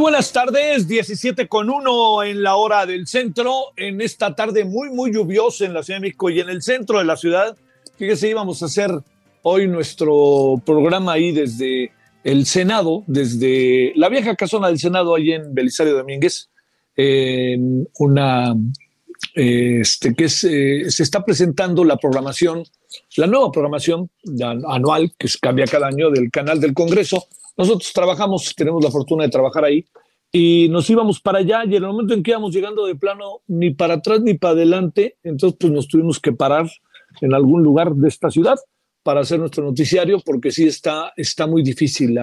Buenas tardes, 17 con 1 en la hora del centro, en esta tarde muy, muy lluviosa en la Ciudad de México y en el centro de la ciudad. Fíjese, íbamos a hacer hoy nuestro programa ahí desde el Senado, desde la vieja casona del Senado, ahí en Belisario Domínguez, en una, este, que se está presentando la programación, la nueva programación anual que cambia cada año del canal del Congreso nosotros trabajamos, tenemos la fortuna de trabajar ahí y nos íbamos para allá y en el momento en que íbamos llegando de plano ni para atrás ni para adelante, entonces pues nos tuvimos que parar en algún lugar de esta ciudad para hacer nuestro noticiario porque sí está, está muy difícil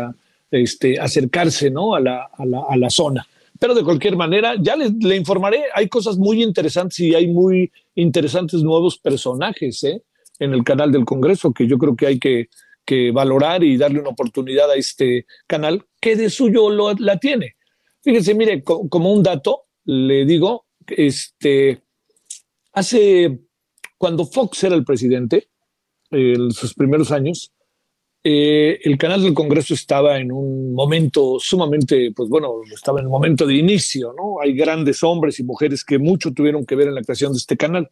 este, acercarse ¿no? a, la, zona. Pero de cualquier manera, ya le, le, informaré, hay cosas muy interesantes y hay muy interesantes nuevos personajes ¿eh? en el canal del Congreso que yo creo que hay que, que valorar y darle una oportunidad a este canal que de suyo lo, la tiene. Fíjense, mire, co como un dato, le digo, este, hace, cuando Fox era el presidente, en sus primeros años, eh, el canal del Congreso estaba en un momento sumamente, pues bueno, estaba en el momento de inicio, ¿no? Hay grandes hombres y mujeres que mucho tuvieron que ver en la creación de este canal.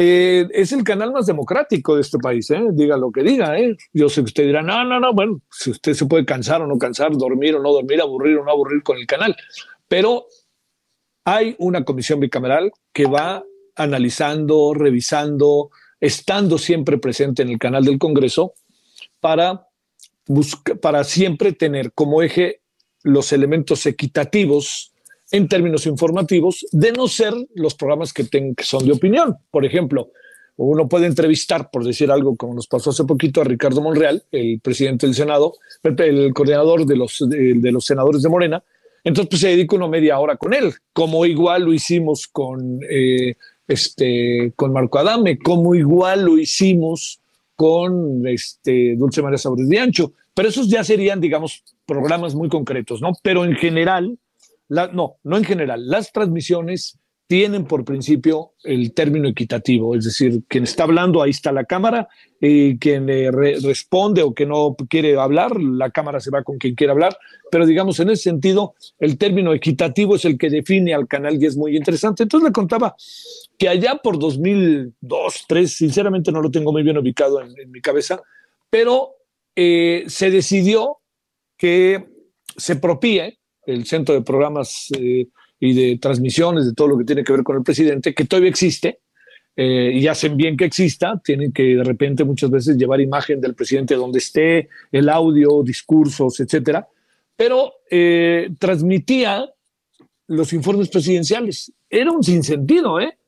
Eh, es el canal más democrático de este país, ¿eh? diga lo que diga. ¿eh? Yo sé que usted dirá, no, no, no, bueno, si usted se puede cansar o no cansar, dormir o no dormir, aburrir o no aburrir con el canal, pero hay una comisión bicameral que va analizando, revisando, estando siempre presente en el canal del Congreso para, para siempre tener como eje los elementos equitativos en términos informativos, de no ser los programas que, son de opinión. Por ejemplo, uno puede entrevistar, por decir algo, como nos pasó hace poquito, a Ricardo Monreal, el presidente del Senado, el coordinador de los, de, de los senadores de Morena. Entonces, pues se dedica una media hora con él, como igual lo hicimos con, eh, este, con Marco Adame, como igual lo hicimos con este, Dulce María Sabres de Ancho. Pero esos ya serían, digamos, programas muy concretos, ¿no? Pero en general, no, no en general, las transmisiones tienen por principio el término equitativo, es decir, quien está hablando, ahí está la cámara, y quien re responde o que no quiere hablar, la cámara se va con quien quiere hablar, pero digamos, en ese sentido, el término equitativo es el que define al canal y es muy interesante. Entonces le contaba que allá por 2002, 2003, sinceramente no lo tengo muy bien ubicado en, mi cabeza, pero eh, se decidió que se propie el centro de programas eh, y de transmisiones, de todo lo que tiene que ver con el presidente, que todavía existe, eh, y hacen bien que exista, tienen que de repente muchas veces llevar imagen del presidente donde esté, el audio, discursos, etcétera, pero eh, transmitía los informes presidenciales. Era un sinsentido, ¿eh?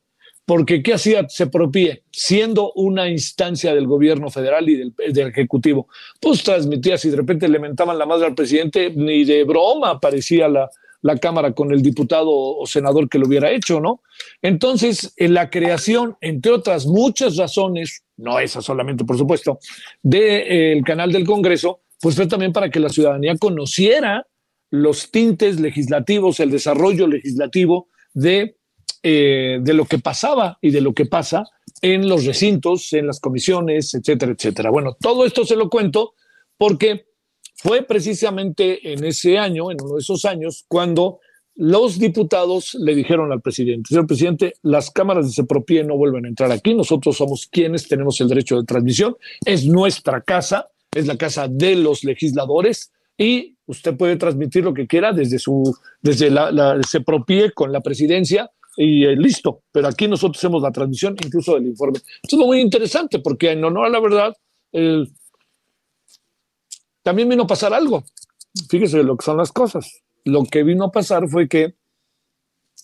Porque ¿qué hacía Sepropie? Siendo una instancia del gobierno federal y del, Ejecutivo, pues transmitía, si de repente le mentaban la madre al presidente, ni de broma aparecía la, la Cámara con el diputado o senador que lo hubiera hecho, ¿no? Entonces, en la creación, entre otras muchas razones, no esa solamente, por supuesto, del eh, canal del Congreso, pues fue también para que la ciudadanía conociera los tintes legislativos, el desarrollo legislativo de, eh, de lo que pasaba y de lo que pasa en los recintos, en las comisiones, etcétera, etcétera. Bueno, todo esto se lo cuento porque fue precisamente en ese año, en uno de esos años, cuando los diputados le dijeron al presidente, señor presidente, las cámaras de Sepropie no vuelven a entrar aquí, nosotros somos quienes tenemos el derecho de transmisión, es nuestra casa, es la casa de los legisladores y usted puede transmitir lo que quiera desde su, desde la, la Sepropie con la presidencia y eh, listo, pero aquí nosotros hacemos la transmisión incluso del informe. Esto es muy interesante porque en honor a la verdad, también vino a pasar algo. Fíjese lo que son las cosas. Lo que vino a pasar fue que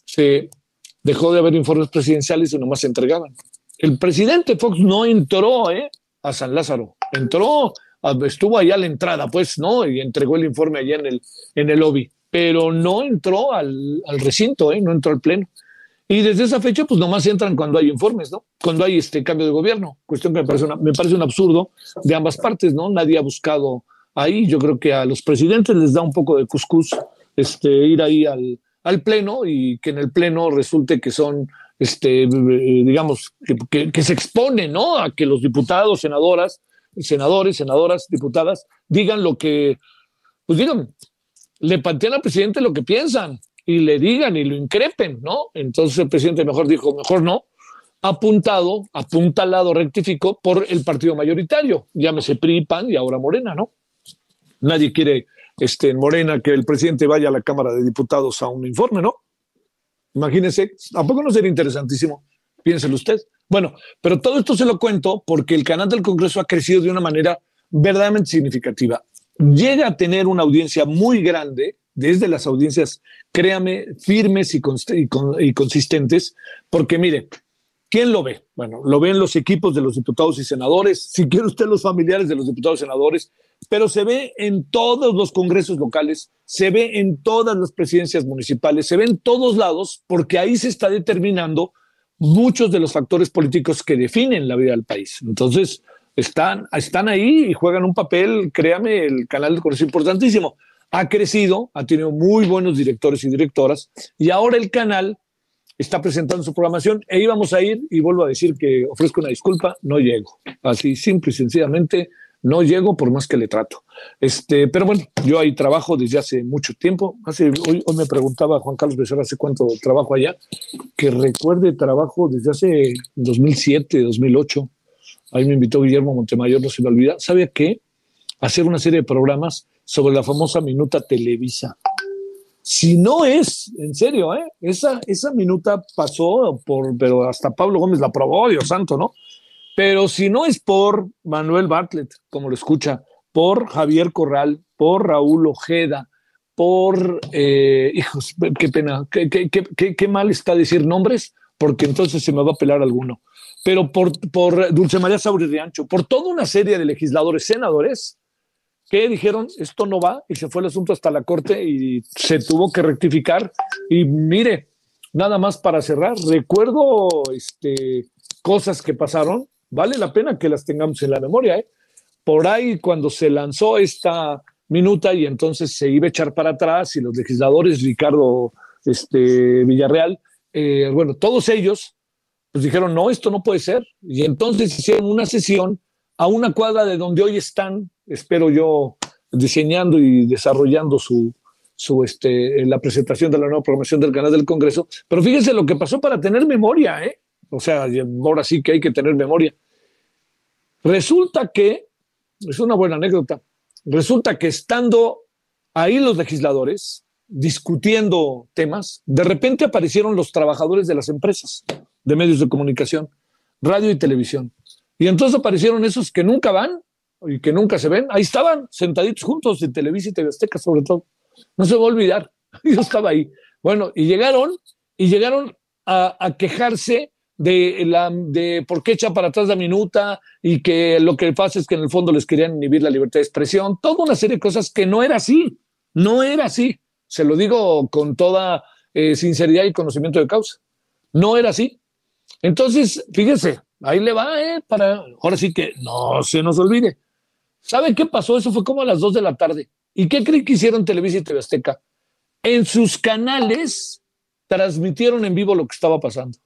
se dejó de haber informes presidenciales y nomás se entregaban. El presidente Fox no entró ¿eh? a San Lázaro, entró, estuvo allá a la entrada, pues, ¿no? Y entregó el informe allá en el, en el lobby, pero no entró al, al recinto, ¿eh? no entró al pleno. Y desde esa fecha, pues nomás entran cuando hay informes, ¿no? Cuando hay este cambio de gobierno. Cuestión que me parece, me parece un absurdo de ambas partes, ¿no? Nadie ha buscado ahí. Yo creo que a los presidentes les da un poco de cuscús este, ir ahí al, al pleno y que en el pleno resulte que son, este, digamos, que, que, se expone, ¿no? A que los diputados, senadoras, senadores, senadoras, diputadas digan lo que, pues digan, le plantean al presidente lo que piensan y le digan y lo increpen, ¿no? Entonces el presidente mejor dijo, mejor no, apuntado, apuntalado, rectificó por el partido mayoritario, llámese PRI, PAN y ahora Morena, ¿no? Nadie quiere este, en Morena que el presidente vaya a la Cámara de Diputados a un informe, ¿no? Imagínense, ¿a poco no sería interesantísimo? Piénselo usted. Bueno, pero todo esto se lo cuento porque el canal del Congreso ha crecido de una manera verdaderamente significativa. Llega a tener una audiencia muy grande, desde las audiencias, créame, firmes y, y consistentes, porque mire, ¿Quién lo ve? Bueno, lo ven los equipos de los diputados y senadores, si quiere usted los familiares de los diputados y senadores, pero se ve en todos los congresos locales, se ve en todas las presidencias municipales, se ve en todos lados, porque ahí se está determinando muchos de los factores políticos que definen la vida del país. Entonces, están, están ahí y juegan un papel, créame, el canal de Congreso importantísimo. Ha crecido, ha tenido muy buenos directores y directoras, y ahora el canal está presentando su programación e íbamos a ir y vuelvo a decir que ofrezco una disculpa, no llego. Así simple y sencillamente no llego por más que le trato. Este, pero bueno, yo ahí trabajo desde hace mucho tiempo. Hace, hoy, me preguntaba Juan Carlos Becerra hace cuánto trabajo allá, que recuerde trabajo desde hace 2007, 2008. Ahí me invitó Guillermo Montemayor, no se me olvida. ¿Sabe qué? Hacer una serie de programas sobre la famosa minuta Televisa. Si no es, en serio, ¿eh? esa, esa minuta pasó por, pero hasta Pablo Gómez la probó, Dios santo, ¿no? Pero si no es por Manuel Bartlett, como lo escucha, por Javier Corral, por Raúl Ojeda, por, eh, hijos, qué pena, qué, qué, qué, qué, mal está decir nombres, porque entonces se me va a pelar alguno. Pero por, por Dulce María Sauri Riancho, por toda una serie de legisladores, senadores, que dijeron esto no va y se fue el asunto hasta la corte y se tuvo que rectificar. Y mire, nada más para cerrar, recuerdo este, cosas que pasaron, vale la pena que las tengamos en la memoria. ¿eh? Por ahí cuando se lanzó esta minuta y entonces se iba a echar para atrás y los legisladores, Ricardo este, Villarreal, eh, bueno, todos ellos, pues dijeron, no, esto no puede ser. Y entonces hicieron una sesión a una cuadra de donde hoy están espero yo, diseñando y desarrollando su, su este, la presentación de la nueva programación del canal del Congreso. Pero fíjense lo que pasó para tener memoria, ¿eh? O sea, ahora sí que hay que tener memoria. Resulta que, es una buena anécdota, resulta que estando ahí los legisladores discutiendo temas, de repente aparecieron los trabajadores de las empresas de medios de comunicación, radio y televisión. Y entonces aparecieron esos que nunca van y que nunca se ven, ahí estaban sentaditos juntos en Televisa y TV Azteca sobre todo. No se va a olvidar, yo estaba ahí. Bueno, y llegaron, y llegaron a, quejarse de, la, de por qué echa para atrás la minuta y que lo que pasa es que en el fondo les querían inhibir la libertad de expresión, toda una serie de cosas que no era así, no era así. Se lo digo con toda eh, sinceridad y conocimiento de causa. No era así. Entonces, fíjese, ahí le va, ¿eh? Para, ahora sí que no se nos olvide. ¿Sabe qué pasó? Eso fue como a las 2 de la tarde. ¿Y qué creen que hicieron Televisa y TV Azteca? En sus canales transmitieron en vivo lo que estaba pasando.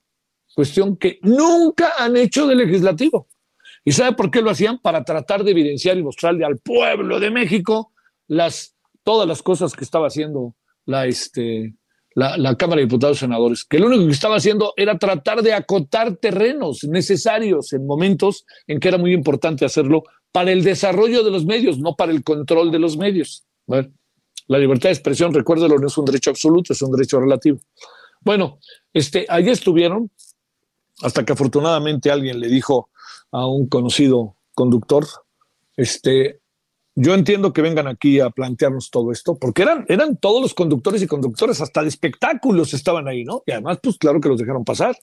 Cuestión que nunca han hecho de legislativo. ¿Y sabe por qué lo hacían? Para tratar de evidenciar y mostrarle al pueblo de México las, todas las cosas que estaba haciendo la, este, la, Cámara de Diputados y Senadores, que lo único que estaba haciendo era tratar de acotar terrenos necesarios en momentos en que era muy importante hacerlo para el desarrollo de los medios, no para el control de los medios. Bueno, la libertad de expresión, recuérdelo, no es un derecho absoluto, es un derecho relativo. Bueno, este, allí estuvieron, hasta que afortunadamente alguien le dijo a un conocido conductor, este, yo entiendo que vengan aquí a plantearnos todo esto, porque eran, eran todos los conductores y conductores, hasta de espectáculos estaban ahí, ¿no? Y además, pues claro que los dejaron pasar.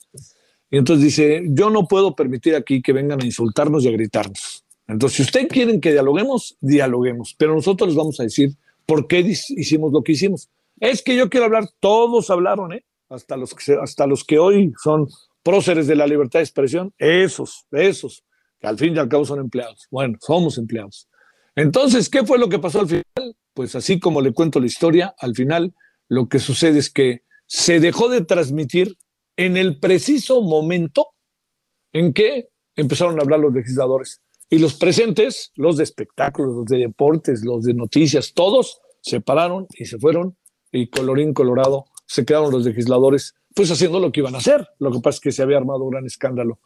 Y entonces dice, yo no puedo permitir aquí que vengan a insultarnos y a gritarnos. Entonces, si ustedes quieren que dialoguemos, dialoguemos, pero nosotros les vamos a decir por qué hicimos lo que hicimos. Es que yo quiero hablar, todos hablaron, ¿eh? Hasta los hasta los que hoy son próceres de la libertad de expresión, esos, esos, que al fin y al cabo son empleados. Bueno, somos empleados. Entonces, ¿qué fue lo que pasó al final? Pues así como le cuento la historia, al final lo que sucede es que se dejó de transmitir en el preciso momento en que empezaron a hablar los legisladores. Y los presentes, los de espectáculos, los de deportes, los de noticias, todos se pararon y se fueron y colorín colorado se quedaron los legisladores pues haciendo lo que iban a hacer. Lo que pasa es que se había armado un gran escándalo.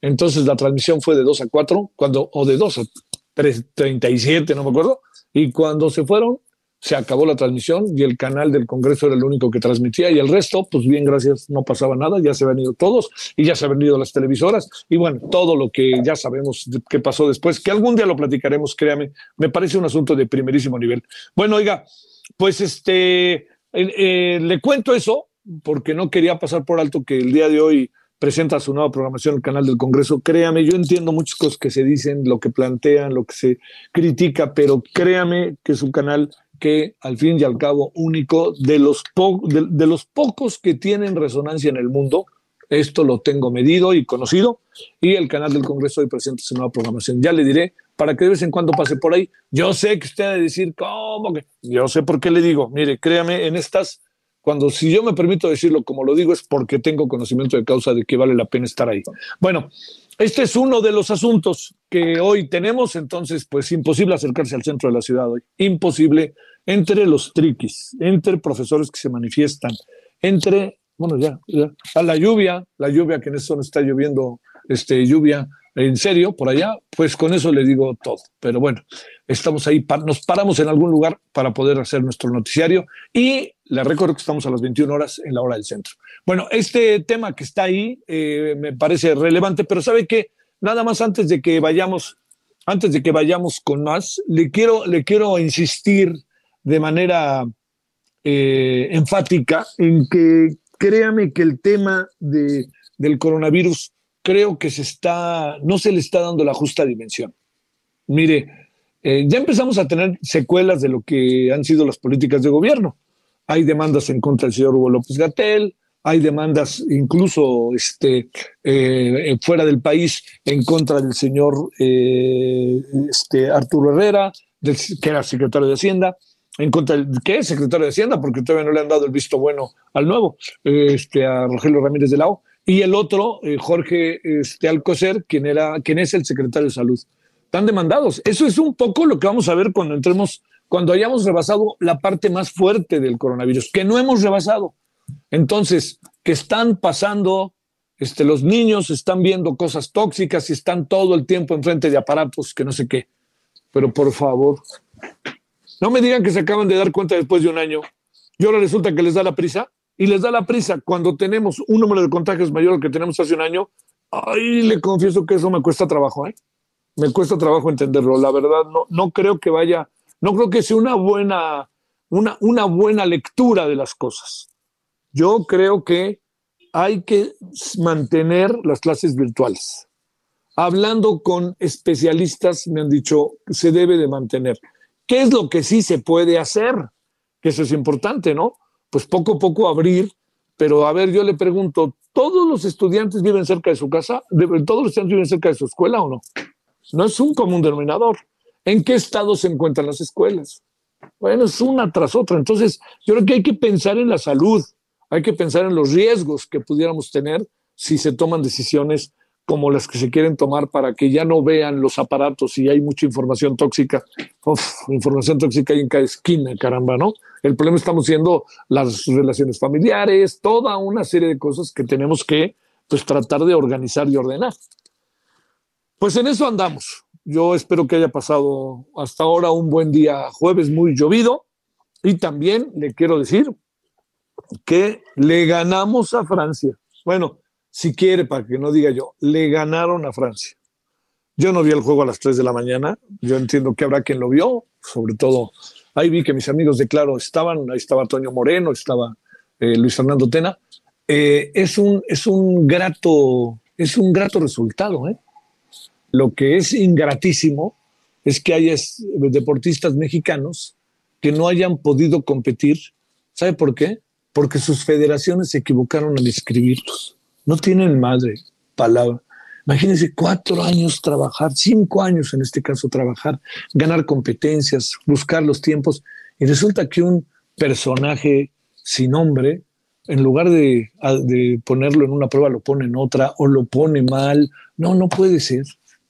Entonces la transmisión fue de 2 a 4, cuando, o de 2 a 3, 37, no me acuerdo, y cuando se fueron, se acabó la transmisión y el canal del Congreso era el único que transmitía y el resto, pues bien, gracias, no pasaba nada, ya se habían ido todos y ya se habían ido las televisoras y bueno, todo lo que ya sabemos que pasó después, que algún día lo platicaremos, créame, me parece un asunto de primerísimo nivel. Bueno, oiga, pues este, eh, eh, le cuento eso, porque no quería pasar por alto que el día de hoy presenta su nueva programación el canal del Congreso. Créame, yo entiendo muchas cosas que se dicen, lo que plantean, lo que se critica, pero créame que es un canal que al fin y al cabo único de los, de, de los pocos que tienen resonancia en el mundo. Esto lo tengo medido y conocido. Y el canal del Congreso hoy presenta su nueva programación. Ya le diré para que de vez en cuando pase por ahí. Yo sé que usted ha de decir, ¿cómo que? Yo sé por qué le digo. Mire, créame, en estas cuando si yo me permito decirlo como lo digo es porque tengo conocimiento de causa de que vale la pena estar ahí. Bueno, este es uno de los asuntos que hoy tenemos, entonces pues imposible acercarse al centro de la ciudad hoy, imposible entre los triquis, entre profesores que se manifiestan, entre, bueno, ya, a la lluvia, la lluvia que en eso no está lloviendo, este, lluvia en serio por allá, pues con eso le digo todo. Pero bueno, estamos ahí, nos paramos en algún lugar para poder hacer nuestro noticiario y le recuerdo que estamos a las 21 horas en la hora del centro. Bueno, este tema que está ahí eh, me parece relevante, pero sabe que nada más antes de que vayamos, antes de que vayamos con más, le quiero, le quiero insistir de manera eh, enfática en que créame que el tema de, del coronavirus creo que se está, no se le está dando la justa dimensión. Mire, eh, ya empezamos a tener secuelas de lo que han sido las políticas de gobierno. Hay demandas en contra del señor Hugo López Gatel, hay demandas incluso este, eh, fuera del país en contra del señor eh, este, Arturo Herrera, que era secretario de Hacienda, en contra del que es secretario de Hacienda, porque todavía no le han dado el visto bueno al nuevo, este, a Rogelio Ramírez de la O y el otro, eh, Jorge este, Alcocer, quien, era, quien es el secretario de Salud. Están demandados. Eso es un poco lo que vamos a ver cuando entremos, cuando hayamos rebasado la parte más fuerte del coronavirus, que no hemos rebasado. Entonces, que están pasando, este, los niños están viendo cosas tóxicas y están todo el tiempo enfrente de aparatos que no sé qué. Pero por favor, no me digan que se acaban de dar cuenta después de un año. Y ahora resulta que les da la prisa y les da la prisa cuando tenemos un número de contagios mayor al que tenemos hace un año, ay, le confieso que eso me cuesta trabajo, ¿eh? Me cuesta trabajo entenderlo. La verdad, no, no creo que vaya, no creo que sea una buena, una, una buena lectura de las cosas. Yo creo que hay que mantener las clases virtuales. Hablando con especialistas, me han dicho que se debe de mantener. ¿Qué es lo que sí se puede hacer? que eso es importante, ¿no? Pues poco a poco abrir, pero a ver, yo le pregunto, ¿todos los estudiantes viven cerca de su casa? ¿Todos los estudiantes viven cerca de su escuela o no? No es un común denominador. ¿En qué estado se encuentran las escuelas? Bueno, es una tras otra. Entonces, yo creo que hay que pensar en la salud, hay que pensar en los riesgos que pudiéramos tener si se toman decisiones como las que se quieren tomar para que ya no vean los aparatos y hay mucha información tóxica. Uf, información tóxica hay en cada esquina, caramba, ¿no? El problema estamos siendo las relaciones familiares, toda una serie de cosas que tenemos que pues, tratar de organizar y ordenar. Pues en eso andamos. Yo espero que haya pasado hasta ahora un buen día jueves muy llovido y también le quiero decir que le ganamos a Francia. Bueno, si quiere, para que no diga yo, le ganaron a Francia. Yo no vi el juego a las 3 de la mañana, yo entiendo que habrá quien lo vio, sobre todo ahí vi que mis amigos de Claro estaban, ahí estaba Toño Moreno, estaba eh, Luis Fernando Tena. Eh, es, un, es, un grato, es un grato resultado. ¿eh? Lo que es ingratísimo es que haya deportistas mexicanos que no hayan podido competir. ¿Sabe por qué? Porque sus federaciones se equivocaron al inscribirlos no tienen madre, palabra. Imagínense cuatro años trabajar, cinco años en este caso trabajar, ganar competencias, buscar los tiempos, y resulta que un personaje sin nombre, en lugar de, ponerlo en una prueba, lo pone en otra o lo pone mal. No, no puede ser.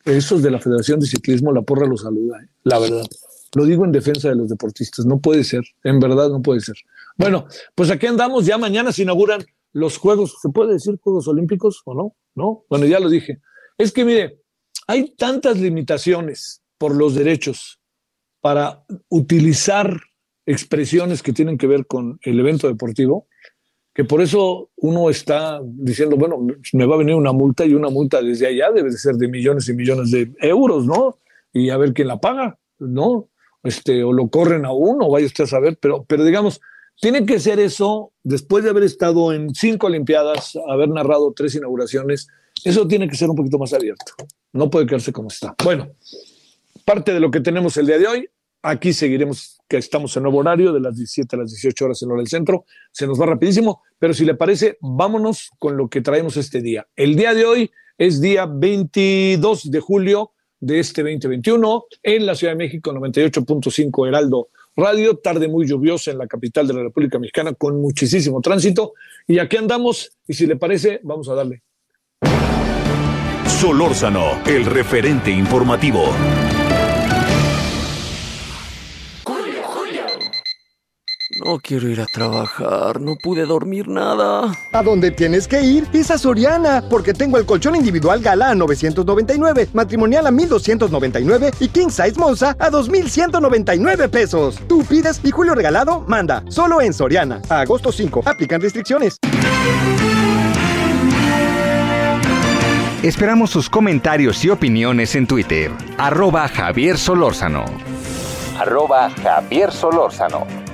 Eso es de la Federación de Ciclismo, la porra lo saluda, ¿eh? la verdad. Lo digo en defensa de los deportistas, no puede ser, en verdad no puede ser. Bueno, pues aquí andamos, ya mañana se inauguran los Juegos, ¿se puede decir Juegos Olímpicos o no? ¿No? Bueno, ya lo dije. Es que mire, hay tantas limitaciones por los derechos para utilizar expresiones que tienen que ver con el evento deportivo, que por eso uno está diciendo, bueno, me va a venir una multa y una multa desde allá debe de ser de millones y millones de euros, ¿no? Y a ver quién la paga, ¿no? Este, o lo corren a uno, vaya usted a saber, pero, pero digamos, tiene que ser eso, después de haber estado en cinco Olimpiadas, haber narrado tres inauguraciones, eso tiene que ser un poquito más abierto. No puede quedarse como está. Bueno, parte de lo que tenemos el día de hoy. Aquí seguiremos, que estamos en nuevo horario, de las 17 a las 18 horas en hora del centro. Se nos va rapidísimo, pero si le parece, vámonos con lo que traemos este día. El día de hoy es día 22 de julio de este 2021 en la Ciudad de México, 98.5 Heraldo Radio, tarde muy lluviosa en la capital de la República Mexicana con muchísimo tránsito. Y aquí andamos, y si le parece, vamos a darle. Solórzano, el referente informativo. No quiero ir a trabajar, no pude dormir nada. ¿A dónde tienes que ir? Es a Soriana, porque tengo el colchón individual Gala a 999, matrimonial a 1299 y King Size Monza a 2199 pesos. Tú pides y Julio Regalado manda, solo en Soriana. A agosto 5, aplican restricciones. Esperamos sus comentarios y opiniones en Twitter. Arroba Javier Solórzano. Arroba Javier Solórzano.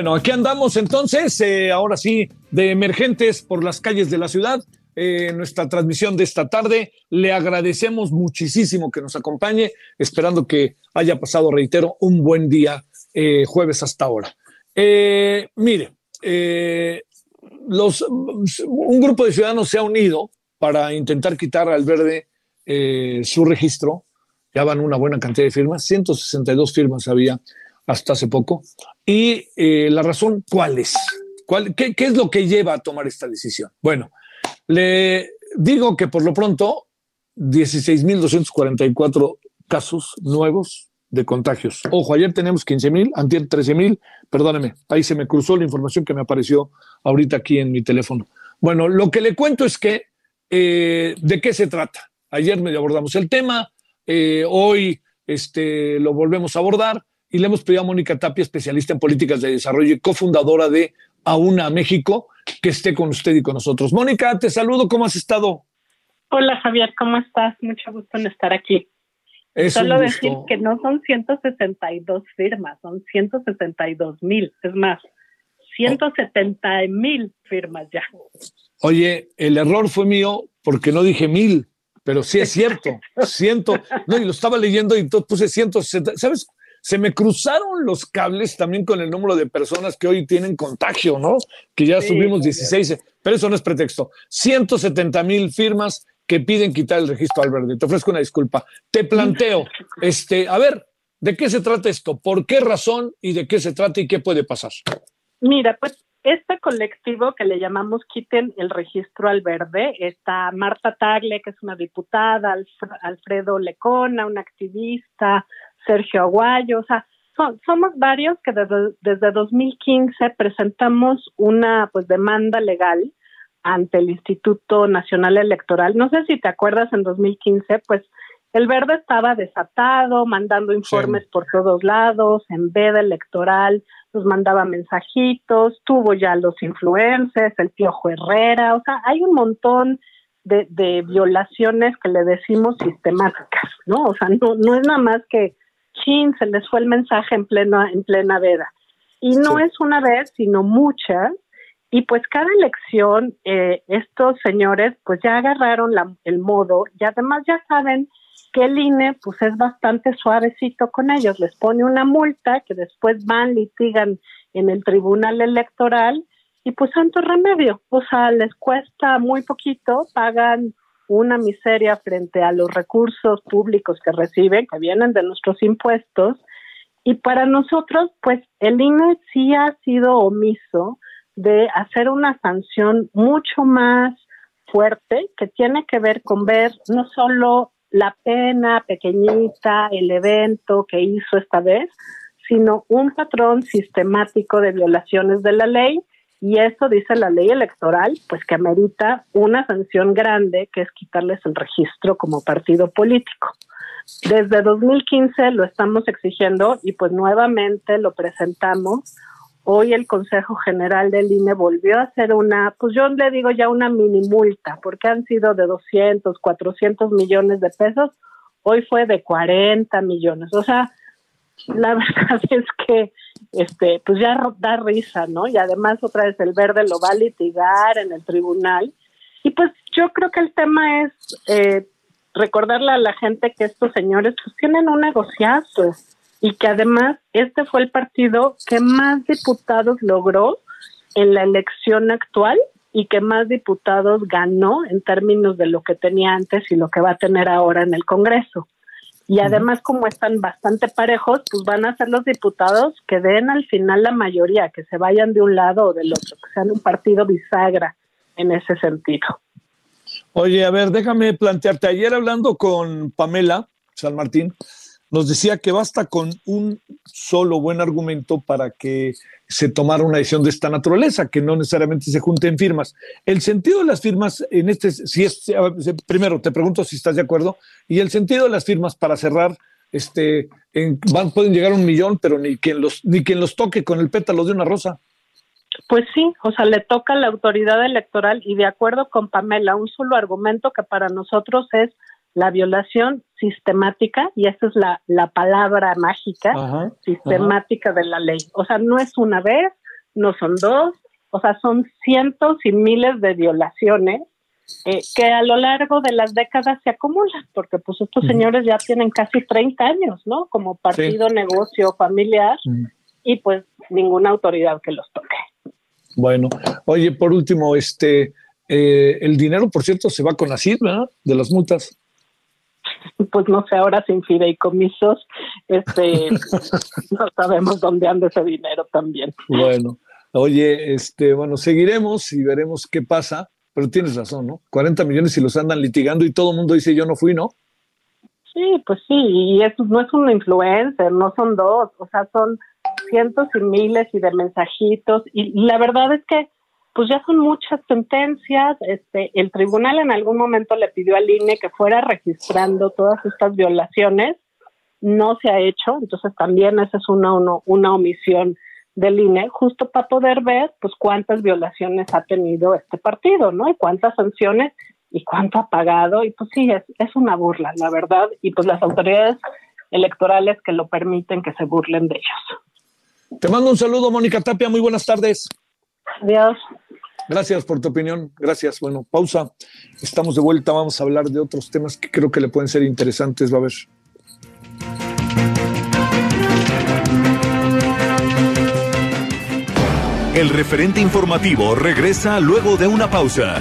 Bueno, aquí andamos entonces, eh, ahora sí, de emergentes por las calles de la ciudad. Eh, nuestra transmisión de esta tarde. Le agradecemos muchísimo que nos acompañe, esperando que haya pasado, reitero, un buen día eh, jueves hasta ahora. mire, un grupo de ciudadanos se ha unido para intentar quitar al verde su registro. Ya van una buena cantidad de firmas, 162 firmas había hasta hace poco. ¿Y eh, la razón cuál es? ¿Cuál, qué, ¿Qué es lo que lleva a tomar esta decisión? Bueno, le digo que por lo pronto 16.244 casos nuevos de contagios. Ojo, ayer tenemos 15.000, antier 13.000, perdóneme, ahí se me cruzó la información que me apareció ahorita aquí en mi teléfono. Bueno, lo que le cuento es que, eh, ¿de qué se trata? Ayer medio abordamos el tema, eh, hoy este, lo volvemos a abordar y le hemos pedido a Mónica Tapia, especialista en políticas de desarrollo y cofundadora de Auna México, que esté con usted y con nosotros. Mónica, te saludo, ¿cómo has estado? Hola Javier, ¿cómo estás? Mucho gusto en estar aquí. Solo decir que no son 162 firmas, son 162 mil, es más, 170 mil firmas ya. Oye, el error fue mío porque no dije mil, pero sí es cierto, ciento, no, y lo estaba leyendo y entonces puse 160, ¿sabes? Se me cruzaron los cables también con el número de personas que hoy tienen contagio, ¿no? Que ya subimos 16, pero eso no es pretexto. 170 mil firmas que piden quitar el registro al verde. Te ofrezco una disculpa. Te planteo, este, a ver, ¿de qué se trata esto? ¿Por qué razón y de qué se trata y qué puede pasar? Mira, pues este colectivo que le llamamos Quiten el Registro al Verde, está Marta Tagle, que es una diputada, Alfredo Lecona, un activista, Sergio Aguayo, o sea, somos varios que desde, desde 2015 presentamos una pues demanda legal ante el Instituto Nacional Electoral. No sé si te acuerdas, en 2015, pues el verde estaba desatado, mandando informes por todos lados, en veda electoral, nos mandaba mensajitos, tuvo ya los influencers, el Piojo Herrera, o sea, hay un montón de, de violaciones que le decimos sistemáticas, ¿no? O sea, no, no es nada más que, chin, se les fue el mensaje en plena, en plena veda. Y no es una vez, sino muchas, y pues cada elección, eh, estos señores pues ya agarraron la, el modo. Y además ya saben que el INE pues es bastante suavecito con ellos, les pone una multa que después van, litigan en el tribunal electoral. Y pues santo remedio, o sea, les cuesta muy poquito, pagan una miseria frente a los recursos públicos que reciben, que vienen de nuestros impuestos, y para nosotros, pues el INE sí ha sido omiso de hacer una sanción mucho más fuerte que tiene que ver con ver no solo la pena pequeñita, el evento que hizo esta vez, sino un patrón sistemático de violaciones de la ley y eso dice la ley electoral, pues que amerita una sanción grande, que es quitarles el registro como partido político. Desde 2015 lo estamos exigiendo y pues nuevamente lo presentamos Hoy el Consejo General del INE volvió a hacer una, pues yo le digo ya una mini multa, porque han sido de 200, 400 millones de pesos, hoy fue de 40 millones. O sea, la verdad es que este pues ya da risa, ¿no? Y además otra vez el verde lo va a litigar en el tribunal. Y pues yo creo que el tema es eh, recordarle a la gente que estos señores pues tienen un negociazo y que además este fue el partido que más diputados logró en la elección actual y que más diputados ganó en términos de lo que tenía antes y lo que va a tener ahora en el Congreso. Y además, como están bastante parejos, pues van a ser los diputados que den al final la mayoría, que se vayan de un lado o del otro, que sean un partido bisagra en ese sentido. Oye, a ver, déjame plantearte. Ayer hablando con Pamela San Martín, nos decía que basta con un solo buen argumento para que se tomara una decisión de esta naturaleza, que no necesariamente se junten firmas. El sentido de las firmas, en este, si es, primero te pregunto si estás de acuerdo, y el sentido de las firmas para cerrar, este, van, pueden llegar a un millón, pero ni quien los, ni quien los toque con el pétalo de una rosa. Pues sí, o sea, le toca a la autoridad electoral y de acuerdo con Pamela, un solo argumento que para nosotros es la violación sistemática, y esa es la, la palabra mágica, sistemática de la ley. O sea, no es una vez, no son dos, o sea, son cientos y miles de violaciones eh, que a lo largo de las décadas se acumulan, porque pues estos señores ya tienen casi 30 años, ¿no? Como partido, negocio, familiar, y pues ninguna autoridad que los toque. Bueno, oye, por último, este, eh, el dinero, por cierto, se va con así, ¿verdad? De las multas. Pues no sé, ahora sin fideicomisos, este, no sabemos dónde anda ese dinero también. Bueno, oye, este, bueno, seguiremos y veremos qué pasa, pero tienes razón, ¿no? 40 millones y los andan litigando y todo el mundo dice yo no fui, ¿no? Sí, pues sí, y eso no es un influencer, no son dos, o sea, son cientos y miles y de mensajitos, y la verdad es que pues ya son muchas sentencias. Este, el tribunal en algún momento le pidió al INE que fuera registrando todas estas violaciones no se ha hecho, entonces también esa es una, una omisión del INE, justo para poder ver pues cuántas violaciones ha tenido este partido, ¿no? Y cuántas sanciones y cuánto ha pagado, y pues sí, es, es una burla, la verdad, y pues las autoridades electorales que lo permiten que se burlen de ellos. Te mando un saludo, Mónica Tapia, muy buenas tardes. Adiós. Gracias por tu opinión, gracias. Bueno, pausa. Estamos de vuelta, vamos a hablar de otros temas que creo que le pueden ser interesantes, va a ver. El referente informativo regresa luego de una pausa.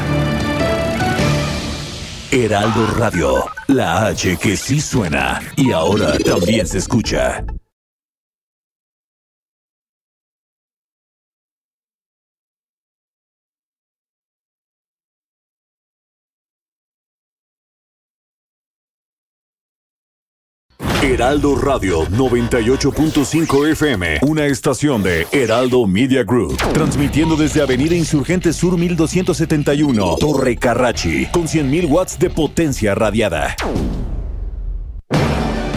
Heraldo Radio, la H que sí suena y ahora también se escucha. Heraldo Radio 98.5 FM, una estación de Heraldo Media Group, transmitiendo desde Avenida Insurgente Sur 1271, Torre Carrachi, con 100.000 watts de potencia radiada.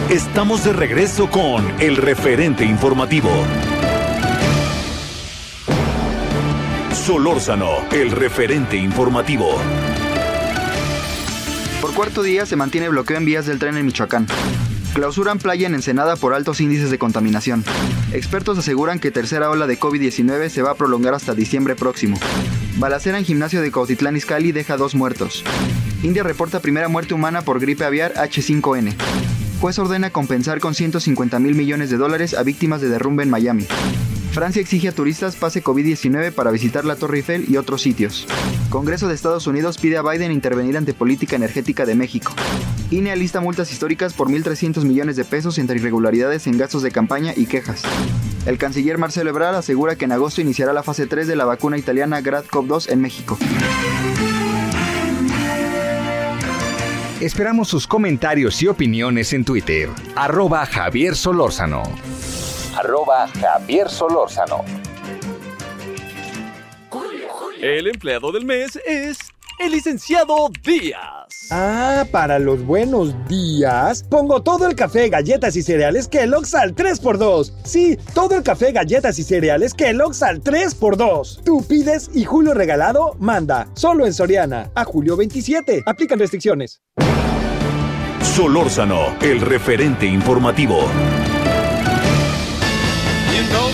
Estamos de regreso con el referente informativo. Solórzano, el referente informativo. Por cuarto día se mantiene bloqueo en vías del tren en Michoacán. Clausuran playa en Ensenada por altos índices de contaminación. Expertos aseguran que tercera ola de COVID-19 se va a prolongar hasta diciembre próximo. Balacera en gimnasio de Cautitlán Izcalli deja dos muertos. India reporta primera muerte humana por gripe aviar H5N. Juez ordena compensar con 150 mil millones de dólares a víctimas de derrumbe en Miami. Francia exige a turistas pase COVID-19 para visitar la Torre Eiffel y otros sitios. Congreso de Estados Unidos pide a Biden intervenir ante política energética de México. INE alista multas históricas por 1.300 millones de pesos entre irregularidades en gastos de campaña y quejas. El canciller Marcelo Ebrard asegura que en agosto iniciará la fase 3 de la vacuna italiana GradCop2 en México. Esperamos sus comentarios y opiniones en Twitter. Javier Solórzano. Arroba Javier Solórzano. El empleado del mes es el licenciado Díaz. Ah, para los buenos días, pongo todo el café, galletas y cereales Kellogg's al 3x2. Sí, todo el café, galletas y cereales Kellogg's al 3x2. Tú pides y Julio Regalado manda. Solo en Soriana. A julio 27. Aplican restricciones. Solórzano, el referente informativo.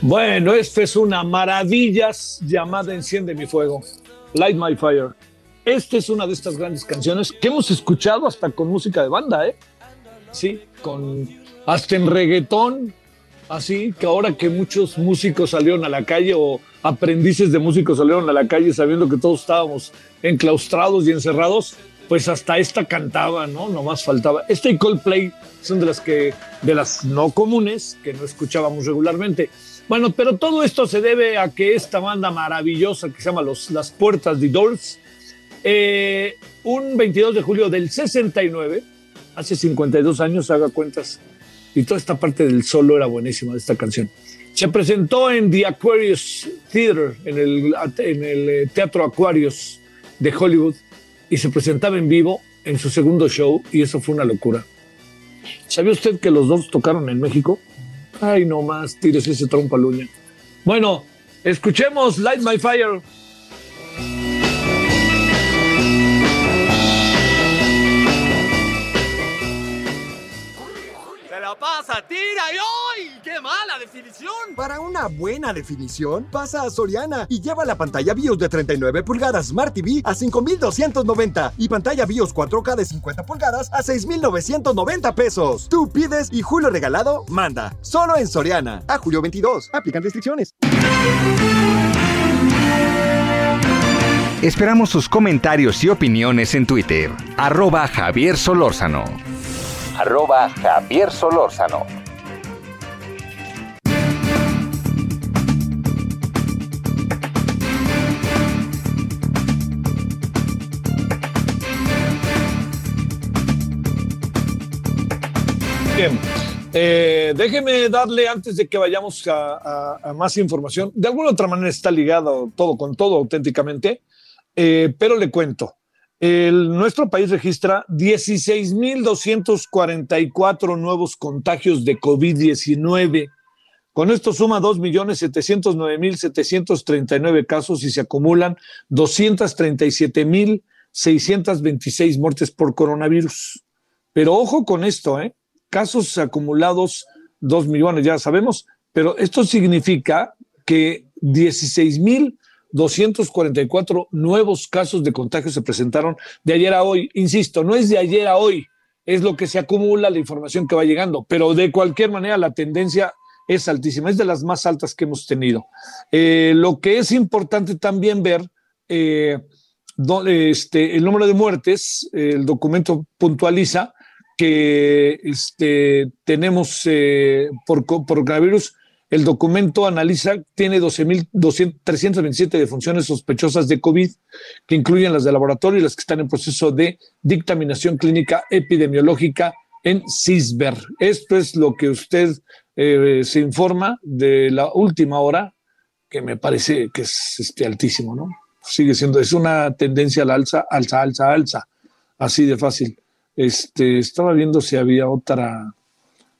Bueno, esto es una maravilla llamada Enciende mi fuego. Light My Fire. Esta es una de estas grandes canciones que hemos escuchado hasta con música de banda, ¿eh? Sí, con hasta en reggaetón, así que ahora que muchos músicos salieron a la calle o aprendices de músicos salieron a la calle sabiendo que todos estábamos enclaustrados y encerrados, pues hasta esta cantaba, ¿no? Nomás faltaba. Este y Coldplay son de las que, de las no comunes que no escuchábamos regularmente. Bueno, pero todo esto se debe a que esta banda maravillosa que se llama Los, Las Puertas de Doors, eh, un 22 de julio del 69, hace 52 años, haga cuentas, y toda esta parte del solo era buenísima de esta canción. Se presentó en The Aquarius Theater, en el, en el eh, Teatro Aquarius de Hollywood, y se presentaba en vivo en su segundo show, y eso fue una locura. ¿Sabía usted que los dos tocaron en México? Ay, no más, tires ese trompa luña. Bueno, escuchemos Light My Fire. Pasa, tira y ¡ay! ¡Qué mala definición! Para una buena definición, pasa a Soriana y lleva la pantalla BIOS de 39 pulgadas Smart TV a 5,290 y pantalla BIOS 4K de 50 pulgadas a 6,990 pesos. Tú pides y Julio Regalado manda. Solo en Soriana. A julio 22. Aplican restricciones. Esperamos sus comentarios y opiniones en Twitter. Arroba Javier Solórzano arroba Javier Solórzano. Bien. Eh, déjeme darle antes de que vayamos a, más información. De alguna otra manera está ligado todo con todo auténticamente, eh, pero le cuento. El- nuestro país registra 16.244 nuevos contagios de COVID-19. Con esto suma 2.709.739 casos y se acumulan 237.626 muertes por coronavirus. Pero ojo con esto, ¿eh? Casos acumulados, 2 millones, ya sabemos, pero esto significa que 16.244 nuevos casos de contagio se presentaron de ayer a hoy. Insisto, no es de ayer a hoy, es lo que se acumula, la información que va llegando, pero de cualquier manera la tendencia es altísima, es de las más altas que hemos tenido. Eh, lo que es importante también ver, eh, este, el número de muertes, eh, el documento puntualiza que este, tenemos por, por coronavirus, el documento analiza, tiene 12.327 defunciones sospechosas de COVID, que incluyen las de laboratorio y las que están en proceso de dictaminación clínica epidemiológica en CISBER. Esto es lo que usted eh, se informa de la última hora, que me parece que es este, altísimo, ¿no? Sigue siendo, es una tendencia al alza, alza, alza, alza, así de fácil. Este, estaba viendo si había otra.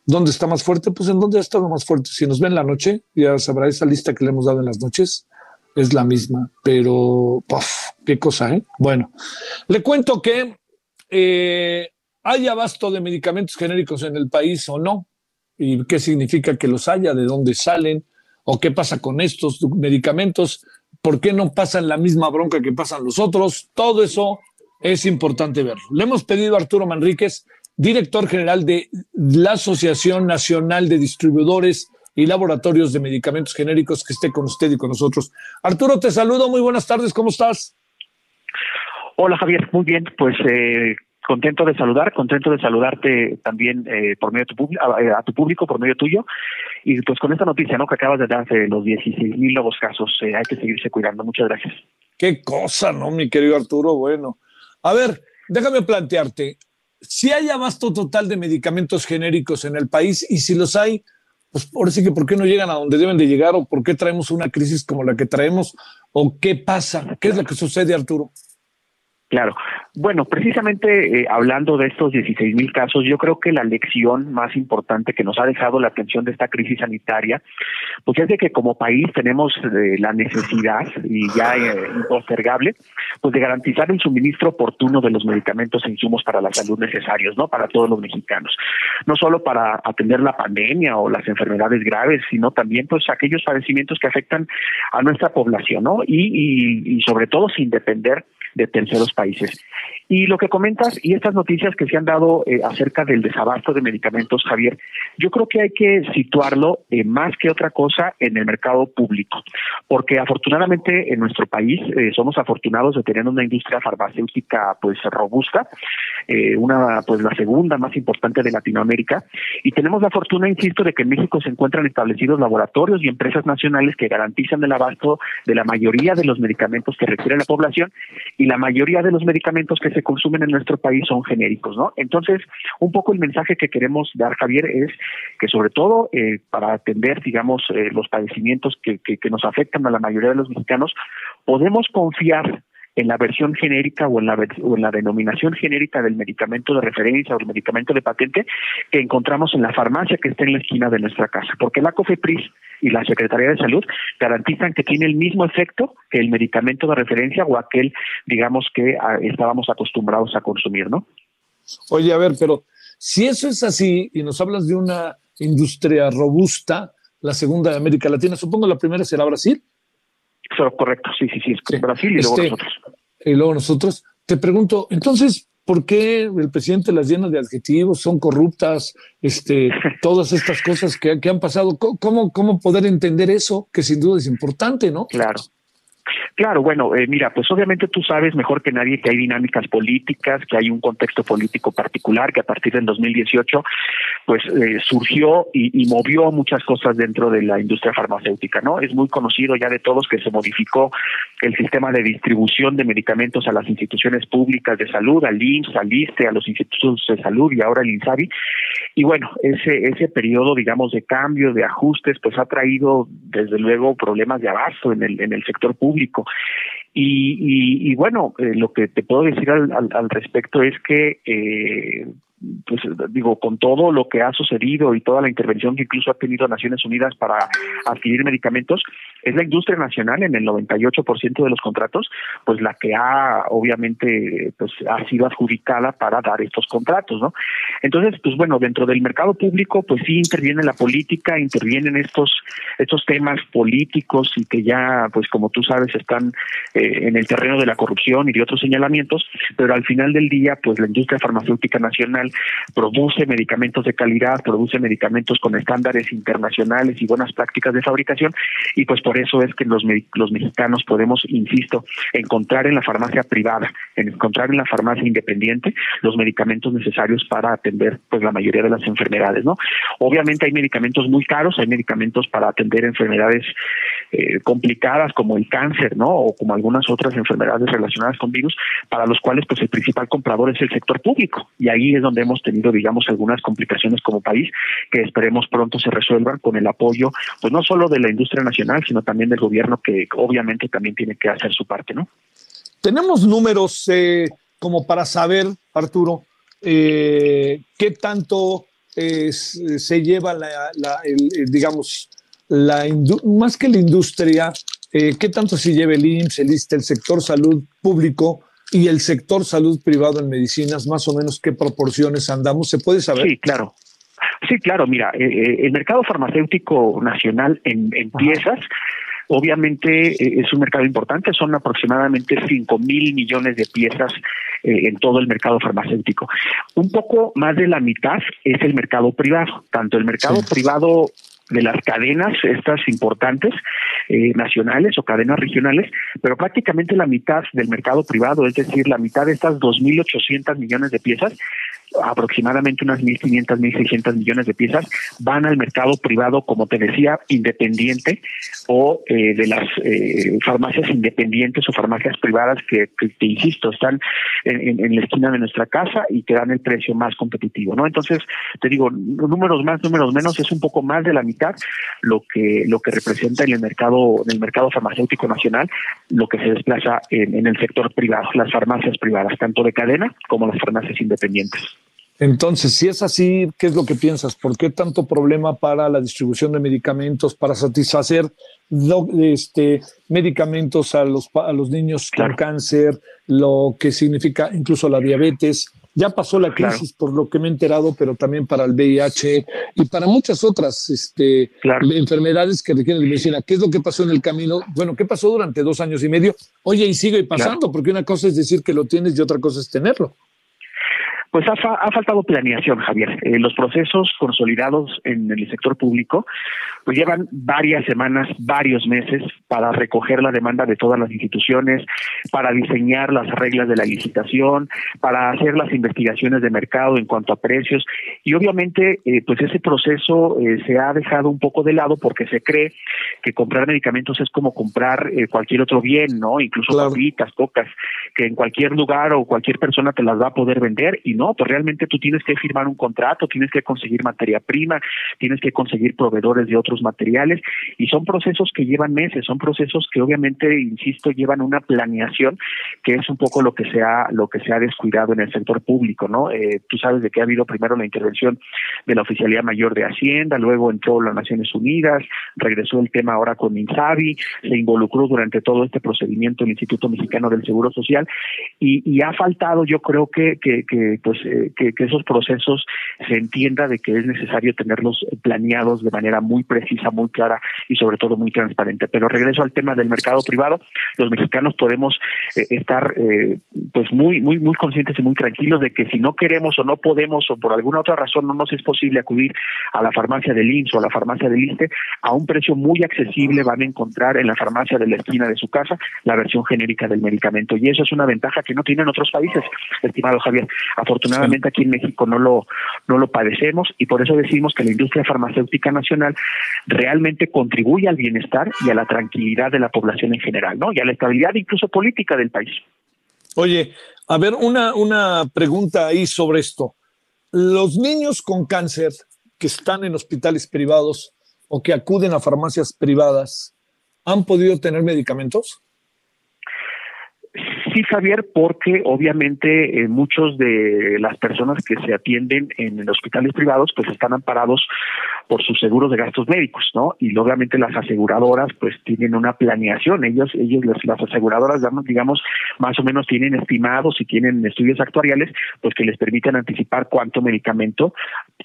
¿Dónde está más fuerte? Pues en dónde ha estado más fuerte. Si nos ve en la noche, ya sabrá esa lista que le hemos dado en las noches. Es la misma, pero ¡puf! qué cosa, ¿eh? Bueno, le cuento que eh, hay abasto de medicamentos genéricos en el país o no, y qué significa que los haya, de dónde salen, o qué pasa con estos medicamentos, por qué no pasan la misma bronca que pasan los otros, todo eso es importante verlo. Le hemos pedido a Arturo Manríquez, director general de la Asociación Nacional de Distribuidores y Laboratorios de Medicamentos Genéricos, que esté con usted y con nosotros. Arturo, te saludo, muy buenas tardes, ¿cómo estás? Hola Javier, muy bien, pues eh, contento de saludar, contento de saludarte también eh, por medio de tu público, a, a tu público, por medio tuyo, y pues con esta noticia, ¿no? Que acabas de dar de los 16 mil nuevos casos, eh, hay que seguirse cuidando. Muchas gracias. Qué cosa, ¿no, mi querido Arturo? Bueno, a ver, déjame plantearte, si hay abasto total de medicamentos genéricos en el país y si los hay, pues ahora sí que por qué no llegan a donde deben de llegar o por qué traemos una crisis como la que traemos o qué pasa, qué es lo que sucede, Arturo. Claro. Bueno, precisamente eh, hablando de estos 16 mil casos, yo creo que la lección más importante que nos ha dejado la atención de esta crisis sanitaria, pues es de que como país tenemos eh, la necesidad y ya eh, pues de garantizar el suministro oportuno de los medicamentos e insumos para la salud necesarios, ¿no? Para todos los mexicanos. No solo para atender la pandemia o las enfermedades graves, sino también pues aquellos padecimientos que afectan a nuestra población, ¿no? Y, y, y sobre todo sin depender de terceros países. Y lo que comentas y estas noticias que se han dado eh, acerca del desabasto de medicamentos, Javier, yo creo que hay que situarlo eh, más que otra cosa en el mercado público, porque afortunadamente en nuestro país eh, somos afortunados de tener una industria farmacéutica pues robusta, eh, una pues la segunda más importante de Latinoamérica, y tenemos la fortuna, insisto, de que en México se encuentran establecidos laboratorios y empresas nacionales que garantizan el abasto de la mayoría de los medicamentos que requiere la población y la mayoría de los medicamentos que se consumen en nuestro país son genéricos, ¿no? Entonces, un poco el mensaje que queremos dar, Javier, es que sobre todo eh, para atender, digamos, eh, los padecimientos que, que, que nos afectan a la mayoría de los mexicanos, podemos confiar en la versión genérica o en la, o en la denominación genérica del medicamento de referencia o el medicamento de patente que encontramos en la farmacia que está en la esquina de nuestra casa, porque la COFEPRIS y la Secretaría de Salud garantizan que tiene el mismo efecto que el medicamento de referencia o aquel, digamos, que a, estábamos acostumbrados a consumir, ¿no? Oye, a ver, pero si eso es así y nos hablas de una industria robusta, la segunda de América Latina, supongo la primera será Brasil. Correcto, sí, sí, sí, Brasil y luego Este, nosotros. Y luego nosotros. Te pregunto, entonces, ¿por qué el presidente las llena de adjetivos? ¿Son corruptas? Este, todas estas cosas que, que han pasado. ¿Cómo, ¿Cómo poder entender eso? Que sin duda es importante, ¿no? Claro. Claro, bueno, eh, mira, pues obviamente tú sabes mejor que nadie que hay dinámicas políticas, que hay un contexto político particular que a partir del 2018 pues eh, surgió y, movió muchas cosas dentro de la industria farmacéutica, ¿no? Es muy conocido ya de todos que se modificó el sistema de distribución de medicamentos a las instituciones públicas de salud, al IMSS, al ISTE, a los institutos de salud y ahora al INSABI. y bueno, ese, ese periodo, digamos, de cambio, de ajustes, pues ha traído desde luego problemas de abasto en el, en el sector público. Y, y, bueno, eh, lo que te puedo decir al respecto es que eh, pues digo, con todo lo que ha sucedido y toda la intervención que incluso ha tenido Naciones Unidas para adquirir medicamentos, es la industria nacional en el 98% de los contratos, pues la que ha obviamente pues ha sido adjudicada para dar estos contratos, ¿no? Entonces, pues bueno, dentro del mercado público, pues sí interviene la política, intervienen estos estos temas políticos y que ya, pues como tú sabes, están eh, en el terreno de la corrupción y de otros señalamientos, pero al final del día, pues la industria farmacéutica nacional produce medicamentos de calidad, produce medicamentos con estándares internacionales y buenas prácticas de fabricación y pues por eso es que los, los mexicanos podemos, insisto, encontrar en la farmacia privada, en encontrar en la farmacia independiente los medicamentos necesarios para atender pues la mayoría de las enfermedades, ¿no? Obviamente hay medicamentos muy caros, hay medicamentos para atender enfermedades eh, complicadas como el cáncer, ¿no? O como algunas otras enfermedades relacionadas con virus, para los cuales pues el principal comprador es el sector público y ahí es donde hemos tenido, digamos, algunas complicaciones como país que esperemos pronto se resuelvan con el apoyo, pues no solo de la industria nacional, sino también del gobierno que obviamente también tiene que hacer su parte, ¿no? Tenemos números eh, como para saber, Arturo, eh, qué tanto eh, se lleva la, digamos, la más que la industria, eh, qué tanto se lleva el IMSS, el ISTE, el sector salud público y el sector salud privado en medicinas, más o menos qué proporciones andamos, ¿se puede saber? Sí, claro. Sí, claro, mira, eh, eh, el mercado farmacéutico nacional en, en piezas Obviamente es un mercado importante, son aproximadamente 5 mil millones de piezas en todo el mercado farmacéutico. Un poco más de la mitad es el mercado privado, tanto el mercado privado de las cadenas estas importantes eh, nacionales o cadenas regionales, pero prácticamente la mitad del mercado privado, es decir, la mitad de estas 2.800 millones de piezas, aproximadamente unas 1.500, 1.600 millones de piezas, van al mercado privado, como te decía, independiente o eh, de las eh, farmacias independientes o farmacias privadas que, que, insisto, están en, en, la esquina de nuestra casa y que dan el precio más competitivo, ¿no? Entonces, te digo, números más, números menos, es un poco más de la mitad lo que lo que representa en el mercado en el mercado farmacéutico nacional lo que se desplaza en, en el sector privado, las farmacias privadas, tanto de cadena como las farmacias independientes. Entonces, si es así, ¿qué es lo que piensas? ¿Por qué tanto problema para la distribución de medicamentos, para satisfacer este, medicamentos a los, a los niños con cáncer, lo que significa incluso la diabetes? Ya pasó la crisis, por lo que me he enterado, pero también para el VIH y para muchas otras este, enfermedades que requieren de medicina. ¿Qué es lo que pasó en el camino? Bueno, ¿qué pasó durante dos años y medio? Oye, y sigue pasando, porque una cosa es decir que lo tienes y otra cosa es tenerlo. Pues ha, ha faltado planeación, Javier. Eh, los procesos consolidados en el sector público pues llevan varias semanas, varios meses para recoger la demanda de todas las instituciones, para diseñar las reglas de la licitación, para hacer las investigaciones de mercado en cuanto a precios y obviamente eh, pues ese proceso eh, se ha dejado un poco de lado porque se cree que comprar medicamentos es como comprar eh, cualquier otro bien, ¿no? Incluso claro. papitas, cocas, que en cualquier lugar o cualquier persona te las va a poder vender y no, pues realmente tú tienes que firmar un contrato, tienes que conseguir materia prima, tienes que conseguir proveedores de otros materiales y son procesos que llevan meses, son procesos que obviamente, insisto, llevan una planeación que es un poco lo que se ha, lo que se ha descuidado en el sector público, ¿no? Eh, tú sabes de que ha habido primero la intervención de la Oficialía Mayor de Hacienda, luego entró las Naciones Unidas, regresó el tema ahora con INSABI, se involucró durante todo este procedimiento el Instituto Mexicano del Seguro Social y, y ha faltado, yo creo que, que, que pues eh, que, que esos procesos se entienda de que es necesario tenerlos planeados de manera muy precisa, muy clara y sobre todo muy transparente. Pero regreso al tema del mercado privado, los mexicanos podemos eh, estar eh, pues muy muy muy conscientes y muy tranquilos de que si no queremos o no podemos o por alguna otra razón no nos es posible acudir a la farmacia del IMSS o a la farmacia del ISTE a un precio muy accesible van a encontrar en la farmacia de la esquina de su casa la versión genérica del medicamento y eso es una ventaja que no tienen otros países, estimado Javier. Afortunadamente aquí en México no lo no lo padecemos y por eso decimos que la industria farmacéutica nacional realmente contribuye al bienestar y a la tranquilidad de la población en general, ¿no? Y a la estabilidad incluso política del país. Oye, a ver, una, una pregunta ahí sobre esto. los niños con cáncer que están en hospitales privados o que acuden a farmacias privadas, ¿han podido tener medicamentos? Sí, Javier, porque obviamente eh, muchos de las personas que se atienden en, hospitales privados pues están amparados por sus seguros de gastos médicos, ¿no? Y obviamente las aseguradoras pues tienen una planeación, ellos, ellos las aseguradoras digamos más o menos tienen estimados y tienen estudios actuariales pues que les permiten anticipar cuánto medicamento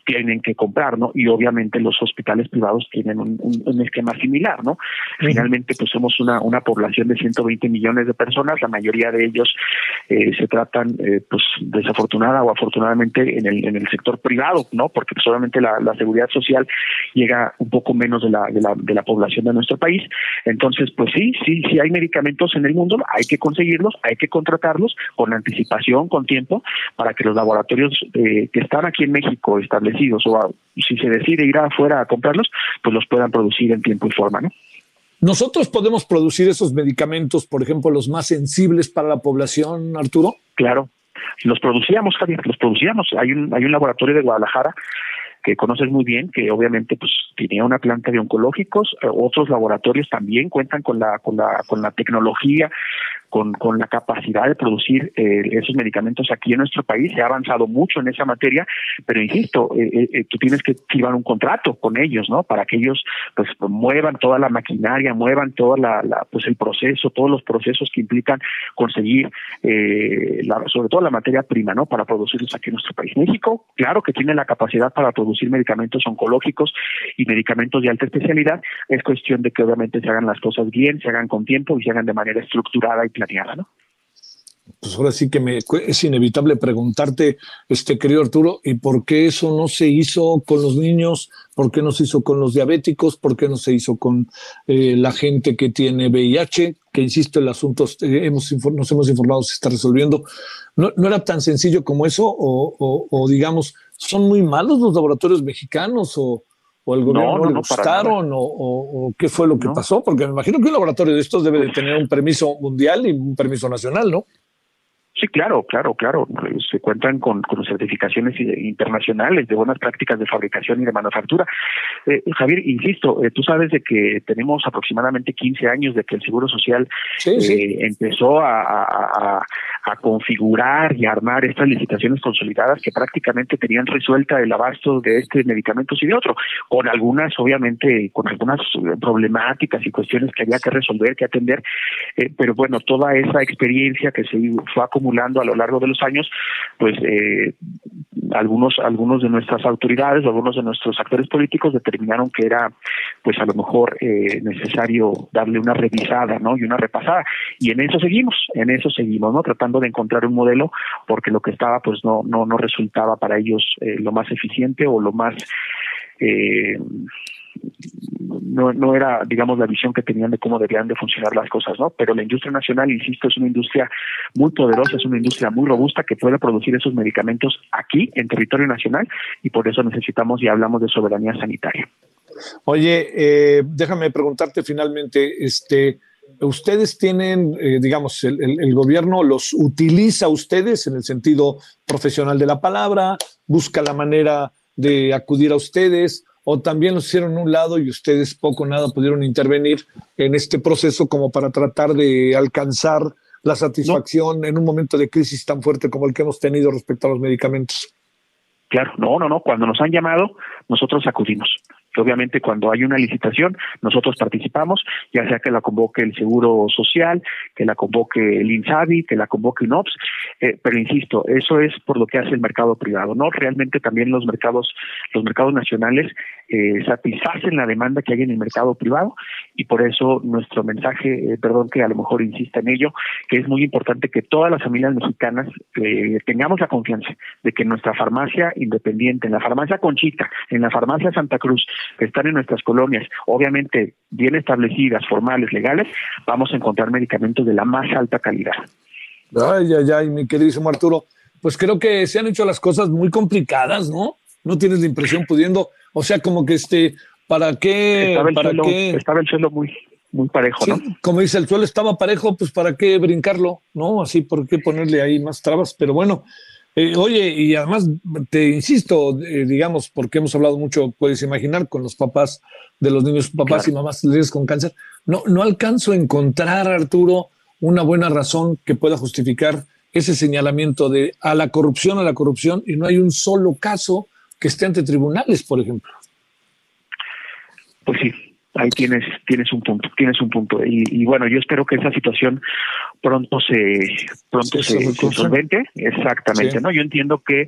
tienen que comprar, ¿no? Y obviamente los hospitales privados tienen un, esquema similar, ¿no? Finalmente pues somos una, una población de 120 millones de personas, la mayoría de ellos eh, se tratan, eh, pues desafortunada o afortunadamente en el, en el sector privado, ¿no? Porque solamente la, la seguridad social llega un poco menos de la, de la, de la población de nuestro país. Entonces, pues sí, sí, sí hay medicamentos en el mundo, hay que conseguirlos, hay que contratarlos con anticipación, con tiempo, para que los laboratorios eh, que están aquí en México establecidos o si se decide ir afuera a comprarlos, pues los puedan producir en tiempo y forma, ¿no? ¿Nosotros podemos producir esos medicamentos, por ejemplo, los más sensibles para la población, Arturo? Claro, los producíamos, Javier, los producíamos. Hay un, hay un laboratorio de Guadalajara que conoces muy bien, que obviamente pues tenía una planta de oncológicos, eh, otros laboratorios también cuentan con la con la con la tecnología con, con la capacidad de producir eh, esos medicamentos aquí en nuestro país. Se ha avanzado mucho en esa materia, pero insisto, eh, eh, tú tienes que firmar un contrato con ellos, ¿no? Para que ellos pues muevan toda la maquinaria, muevan toda la, pues el proceso, todos los procesos que implican conseguir, sobre todo la materia prima, ¿no? Para producirlos aquí en nuestro país. México, claro que tiene la capacidad para producir medicamentos oncológicos y medicamentos de alta especialidad. Es cuestión de que obviamente se hagan las cosas bien, se hagan con tiempo y se hagan de manera estructurada y ¿no? Pues ahora sí que es inevitable preguntarte, este querido Arturo, ¿y por qué eso no se hizo con los niños? ¿Por qué no se hizo con los diabéticos? ¿Por qué no se hizo con eh, la gente que tiene VIH? Que insisto, el asunto eh, hemos, nos hemos informado se está resolviendo. ¿No, ¿No, era tan sencillo como eso? O, o, digamos, ¿son muy malos los laboratorios mexicanos? ¿O, o el gobierno no, le gustaron o, qué fue lo que pasó, porque me imagino que un laboratorio de estos debe de tener un permiso mundial y un permiso nacional, ¿no? Sí, claro, claro, claro. Se cuentan con, con certificaciones internacionales de buenas prácticas de fabricación y de manufactura. Eh, Javier, insisto, eh, tú sabes de que tenemos aproximadamente 15 años de que el Seguro Social eh, empezó a, a, configurar y armar estas licitaciones consolidadas que prácticamente tenían resuelta el abasto de este medicamentos y de otro, con algunas, obviamente, con algunas problemáticas y cuestiones que había que resolver, que atender, pero bueno, toda esa experiencia que se fue acumulando acumulando a lo largo de los años, pues eh, algunos algunos de nuestras autoridades algunos de nuestros actores políticos determinaron que era pues a lo mejor eh, necesario darle una revisada no y una repasada. Y en eso seguimos en eso seguimos no tratando de encontrar un modelo porque lo que estaba pues no no no resultaba para ellos eh, lo más eficiente o lo más eh, no, no era, digamos, la visión que tenían de cómo debían de funcionar las cosas, ¿no? Pero la industria nacional, insisto, es una industria muy poderosa, es una industria muy robusta que puede producir esos medicamentos aquí, en territorio nacional, y por eso necesitamos y hablamos de soberanía sanitaria. Oye, eh, déjame preguntarte finalmente, este, ustedes tienen, eh, digamos, el, el, gobierno los utiliza ustedes en el sentido profesional de la palabra, busca la manera de acudir a ustedes o también los hicieron un lado y ustedes poco o nada pudieron intervenir en este proceso como para tratar de alcanzar la satisfacción en un momento de crisis tan fuerte como el que hemos tenido respecto a los medicamentos? Claro, no, no, no. Cuando nos han llamado, nosotros acudimos que obviamente cuando hay una licitación nosotros participamos, ya sea que la convoque el Seguro Social, que la convoque el INSABI, que la convoque UNOPS, eh, pero insisto, eso es por lo que hace el mercado privado, ¿no? Realmente también los mercados, los mercados nacionales eh, satisfacen la demanda que hay en el mercado privado y por eso nuestro mensaje, eh, perdón que a lo mejor insista en ello, que es muy importante que todas las familias mexicanas tengamos la confianza de que nuestra farmacia independiente, en la farmacia Conchita, en la farmacia Santa Cruz, que están en nuestras colonias, obviamente bien establecidas, formales, legales, vamos a encontrar medicamentos de la más alta calidad. Ay, ay, ay, mi queridísimo Arturo, pues creo que se han hecho las cosas muy complicadas, ¿no? No tienes la impresión pudiendo, o sea, como que este, ¿para qué? Estaba el, ¿para suelo, qué? Estaba el suelo muy, muy parejo, ¿no? Como dice, el suelo estaba parejo, pues ¿para qué brincarlo? ¿No? Así, ¿por qué ponerle ahí más trabas? Pero bueno, Eh, oye, y además te insisto, eh, digamos, porque hemos hablado mucho, puedes imaginar, con los papás de los niños, papás y mamás con cáncer, no, no alcanzo a encontrar, Arturo, una buena razón que pueda justificar ese señalamiento de a la corrupción, a la corrupción, y no hay un solo caso que esté ante tribunales, por ejemplo. Pues sí, ahí tienes tienes un punto tienes un punto. Y, y bueno yo espero que esa situación pronto se pronto se, se, solvente. Exactamente no yo entiendo que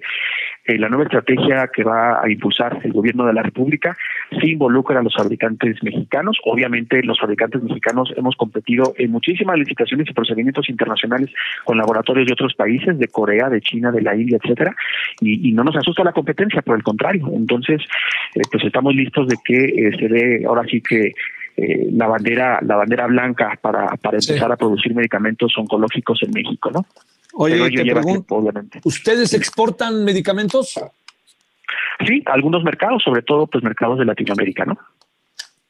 eh, la nueva estrategia que va a impulsar el gobierno de la República sí involucra a los fabricantes mexicanos obviamente los fabricantes mexicanos hemos competido en muchísimas licitaciones y procedimientos internacionales con laboratorios de otros países de Corea de China de la India etcétera y, y no nos asusta la competencia por el contrario entonces eh, pues estamos listos de que eh, se dé ahora sí que eh, la bandera la bandera blanca para, para empezar a producir medicamentos oncológicos en México, ¿no? Oye, te pregunto, tiempo, obviamente. ¿ustedes exportan medicamentos? Sí, algunos mercados, sobre todo pues mercados de Latinoamérica, ¿no?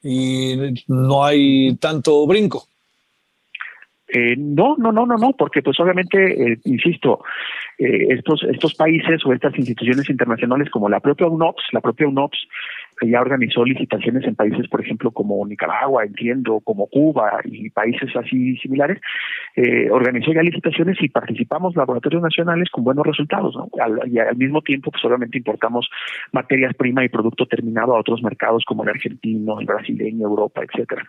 Y no hay tanto brinco. Eh, no, no, no, no, no, porque pues obviamente, eh, insisto, eh, estos estos países o estas instituciones internacionales como la propia UNOPS, la propia UNOPS que ya organizó licitaciones en países, por ejemplo, como Nicaragua, entiendo, como Cuba y países así similares, eh, organizó ya licitaciones y participamos laboratorios nacionales con buenos resultados, ¿no? Al, y al mismo tiempo, pues obviamente importamos materias prima y producto terminado a otros mercados como el argentino, el brasileño, Europa, etcétera.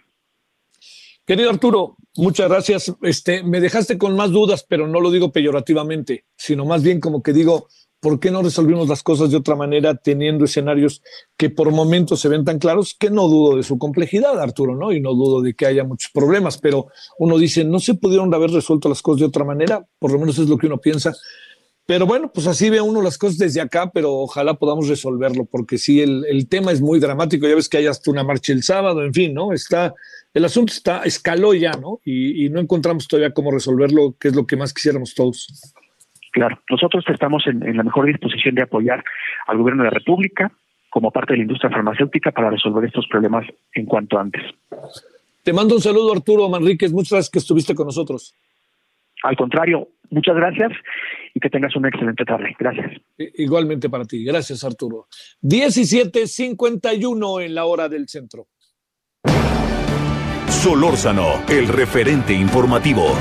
Querido Arturo, muchas gracias. Este, me dejaste con más dudas, pero no lo digo peyorativamente, sino más bien como que digo, ¿por qué no resolvimos las cosas de otra manera teniendo escenarios que por momentos se ven tan claros que no dudo de su complejidad, Arturo, ¿no? Y no dudo de que haya muchos problemas, pero uno dice, no se pudieron haber resuelto las cosas de otra manera, por lo menos es lo que uno piensa. Pero bueno, pues así ve uno las cosas desde acá, pero ojalá podamos resolverlo, porque sí, el, el tema es muy dramático. Ya ves que hay hasta una marcha el sábado, en fin, ¿no? Está, el asunto está, escaló ya, ¿no? Y, y no encontramos todavía cómo resolverlo, que es lo que más quisiéramos todos. Claro, nosotros estamos en, en, la mejor disposición de apoyar al gobierno de la República como parte de la industria farmacéutica para resolver estos problemas en cuanto antes. Te mando un saludo, Arturo Manríquez. Muchas gracias que estuviste con nosotros. Al contrario, muchas gracias y que tengas una excelente tarde. Gracias. Igualmente para ti. Gracias, Arturo. 17:51 en la hora del centro. Solórzano, el referente informativo.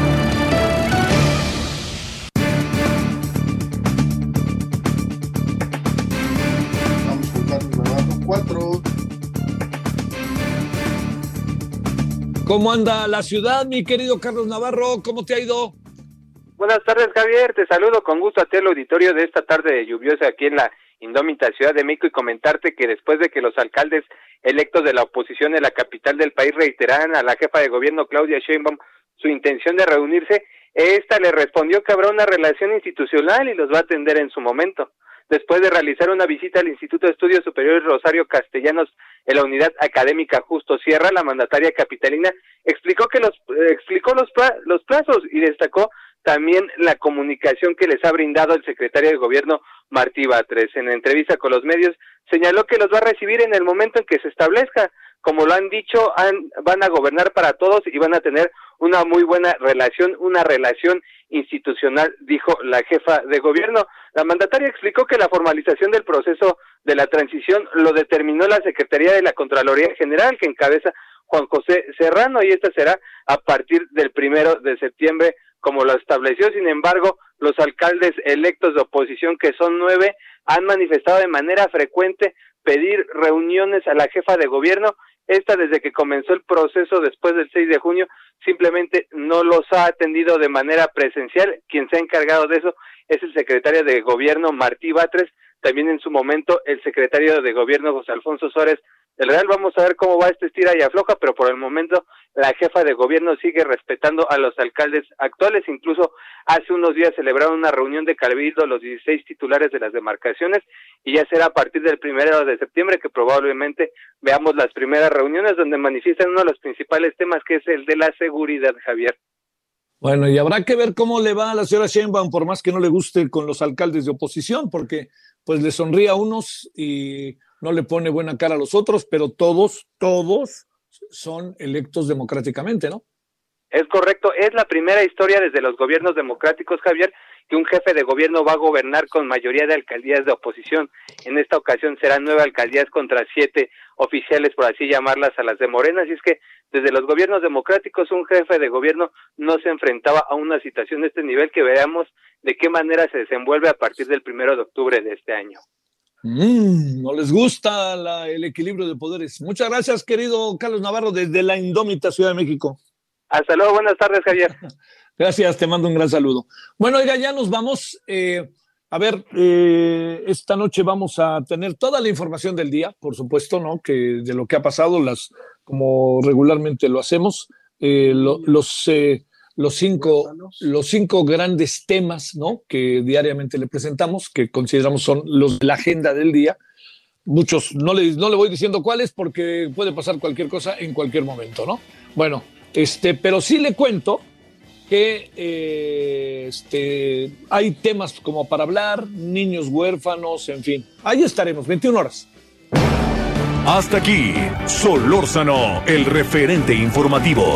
¿Cómo anda la ciudad, mi querido Carlos Navarro? ¿Cómo te ha ido? Buenas tardes, Javier. Te saludo con gusto a ti, el auditorio de esta tarde lluviosa aquí en la indómita Ciudad de México y comentarte que después de que los alcaldes electos de la oposición en la capital del país reiteraran a la jefa de gobierno Claudia Sheinbaum su intención de reunirse, esta le respondió que habrá una relación institucional y los va a atender en su momento después de realizar una visita al Instituto de Estudios Superiores Rosario Castellanos en la unidad académica Justo Sierra, la mandataria capitalina explicó que los explicó los los plazos y destacó también la comunicación que les ha brindado el secretario de Gobierno Martí Batres. En entrevista con los medios señaló que los va a recibir en el momento en que se establezca. Como lo han dicho, han, van a gobernar para todos y van a tener una muy buena relación, una relación institucional, dijo la jefa de gobierno. La mandataria explicó que la formalización del proceso de la transición lo determinó la Secretaría de la Contraloría General, que encabeza Juan José Serrano, y esta será a partir del primero de septiembre, como lo estableció. Sin embargo, los alcaldes electos de oposición, que son nueve, han manifestado de manera frecuente pedir reuniones a la jefa de gobierno. Esta, desde que comenzó el proceso después del 6 de junio, simplemente no los ha atendido de manera presencial. Quien se ha encargado de eso es el secretario de gobierno Martí Batres, también en su momento el secretario de gobierno José Alfonso Suárez el Real vamos a ver cómo va este estira y afloja, pero por el momento la jefa de gobierno sigue respetando a los alcaldes actuales. Incluso hace unos días celebraron una reunión de Cabildo los 16 titulares de las demarcaciones y ya será a partir del primero de septiembre que probablemente veamos las primeras reuniones donde manifiestan uno de los principales temas que es el de la seguridad, Javier. Bueno, y habrá que ver cómo le va a la señora Sheinbaum, por más que no le guste con los alcaldes de oposición, porque pues le sonríe a unos y no le pone buena cara a los otros, pero todos, todos son electos democráticamente, ¿no? Es correcto, es la primera historia desde los gobiernos democráticos, Javier, que un jefe de gobierno va a gobernar con mayoría de alcaldías de oposición. En esta ocasión serán nueve alcaldías contra siete oficiales, por así llamarlas, a las de Morena. Así es que desde los gobiernos democráticos un jefe de gobierno no se enfrentaba a una situación de este nivel que veamos de qué manera se desenvuelve a partir del primero de octubre de este año. Mm, no les gusta el equilibrio de poderes. Muchas gracias, querido Carlos Navarro, desde la indómita Ciudad de México. Hasta luego, buenas tardes, Javier. gracias, te mando un gran saludo. Bueno, oiga, ya nos vamos. Eh, a ver, eh, esta noche vamos a tener toda la información del día, por supuesto, ¿no? Que de lo que ha pasado, las, como regularmente lo hacemos, eh, los los cinco, los cinco grandes temas ¿no? que diariamente le presentamos, que consideramos son los de la agenda del día. Muchos, no le, no le voy diciendo cuáles porque puede pasar cualquier cosa en cualquier momento, ¿no? Bueno, este, pero sí le cuento que eh, este, hay temas como para hablar, niños huérfanos, en fin. Ahí estaremos, 21 horas. Hasta aquí, Solórzano, el referente informativo.